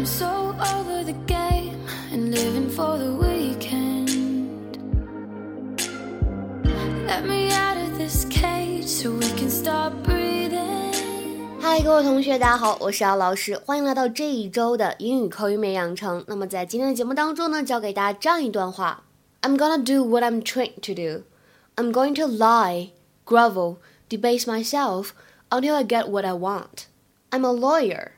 I'm so over the game and living for the weekend. Let me out of this cage so we can stop breathing. 嗨，各位同学，大家好，我是姚老师，欢迎来到这一周的英语口语美养成。那么在今天的节目当中呢，教给大家这样一段话：I'm gonna do what I'm trained to do. I'm going to lie, grovel, debase myself until I get what I want. I'm a lawyer.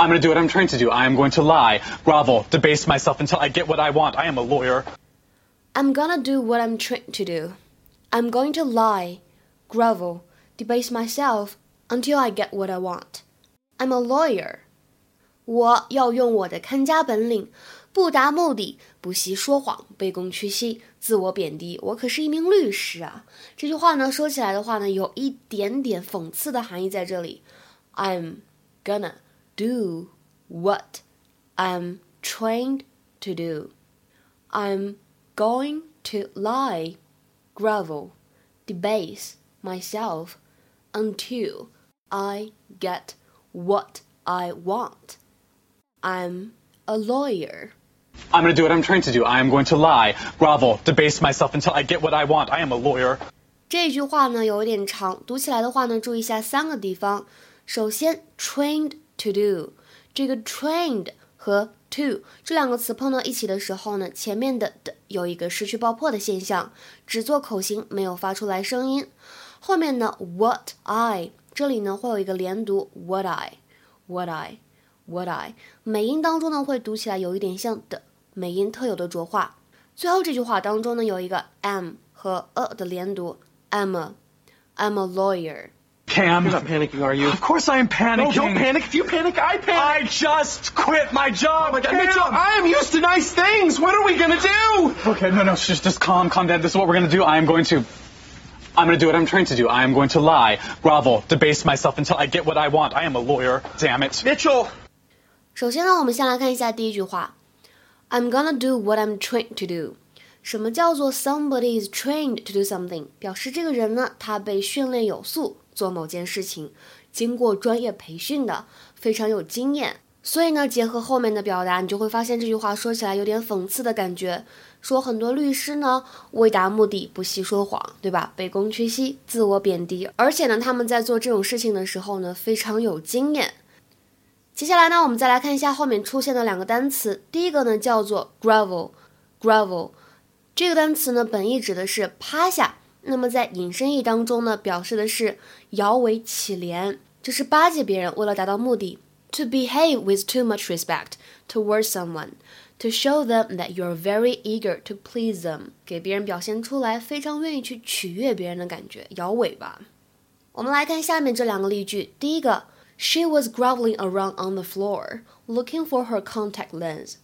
I'm going to do what I'm trained to do. I am going to lie, grovel, debase myself until I get what I want. I am a lawyer. I'm gonna do what I'm trained to do. I'm going to lie, grovel, debase myself until I get what I want. I'm a lawyer. 我要用我的看家本领，不达目的不惜说谎，卑躬屈膝，自我贬低。我可是一名律师啊！这句话呢，说起来的话呢，有一点点讽刺的含义在这里。I'm gonna do what I'm trained to do. I'm going to lie, grovel, debase myself until I get what I want. I'm a lawyer. I'm going to do what I'm trained to do. I am going to lie, grovel, debase myself until I get what I want. I am a lawyer. 这句话呢有点长，读起来的话呢，注意一下三个地方。首先，trained to do，这个 trained 和 to 这两个词碰到一起的时候呢，前面的的有一个失去爆破的现象，只做口型，没有发出来声音。后面呢，what I 这里呢会有一个连读，what I，what I，what I，美音当中呢会读起来有一点像的美音特有的浊化。最后这句话当中呢有一个 am 和 a 的连读，I'm a，I'm a lawyer。Cam. You're not panicking, are you? Of course I am panicking. No, don't panic. If you panic, I panic. I just quit my job. Oh my God, Cam. Mitchell, I am used to nice things. What are we gonna do? Okay, no, no, just, just calm, calm down. This is what we're going to do. I am going to. I'm going to do what I'm trained to do. I am going to lie, grovel, debase myself until I get what I want. I am a lawyer. Damn it. Mitchell. 首先呢，我们先来看一下第一句话，I'm gonna do what I'm trained to do。 什么叫做 somebody is trained to do something？表示这个人呢，他被训练有素做某件事情，经过专业培训的，非常有经验。所以呢，结合后面的表达，你就会发现这句话说起来有点讽刺的感觉。说很多律师呢，为达目的不惜说谎，对吧？卑躬屈膝，自我贬低，而且呢，他们在做这种事情的时候呢，非常有经验。接下来呢，我们再来看一下后面出现的两个单词。第一个呢叫做 grovel，grovel 这个单词呢本意指的是趴下，那么在引申义当中呢，表示的是摇尾乞怜，就是巴结别人，为了达到目的。To behave with too much respect towards someone, to show them that you're very eager to please them，给别人表现出来非常愿意去取悦别人的感觉，摇尾巴。我们来看下面这两个例句，第一个。She was groveling around on the floor, looking for her contact lens.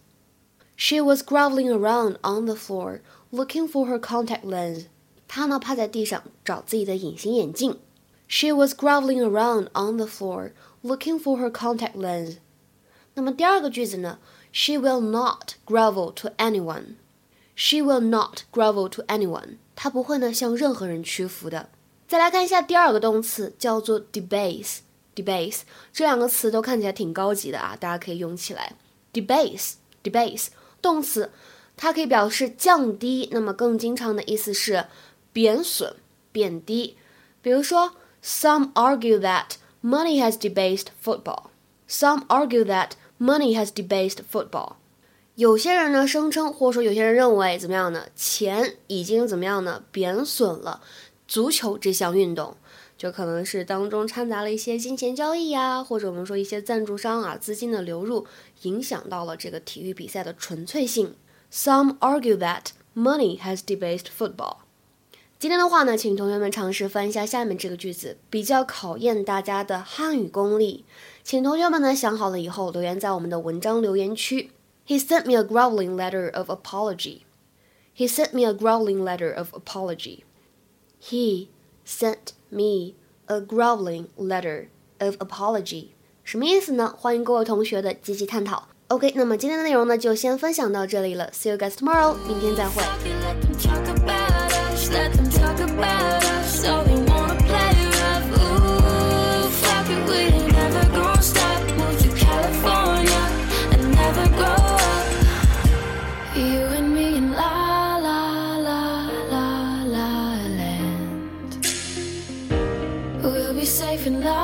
She was groveling around on the floor, looking for her contact lens. 她呢趴在地上找自己的隐形眼镜。She was groveling around on the floor, looking for her contact lens. 那么第二个句子呢？She will not grovel to anyone. She will not grovel to anyone. 她不会呢向任何人屈服的。再来看一下第二个动词，叫做 debase。debase 这两个词都看起来挺高级的啊，大家可以用起来。debase，debase 动词，它可以表示降低，那么更经常的意思是贬损、贬低。比如说，Some argue that money has debased football. Some argue that money has debased football. 有些人呢声称，或者说有些人认为怎么样呢？钱已经怎么样呢？贬损了足球这项运动。就可能是当中掺杂了一些金钱交易呀，或者我们说一些赞助商啊资金的流入，影响到了这个体育比赛的纯粹性。Some argue that money has debased football。今天的话呢，请同学们尝试翻一下下面这个句子，比较考验大家的汉语功力。请同学们呢想好了以后留言在我们的文章留言区。He sent me a groveling letter of apology. He sent me a groveling letter of apology. He sent me a groveling letter of apology，什么意思呢？欢迎各位同学的积极探讨。OK，那么今天的内容呢就先分享到这里了，See you guys tomorrow，明天再会。 Can lie.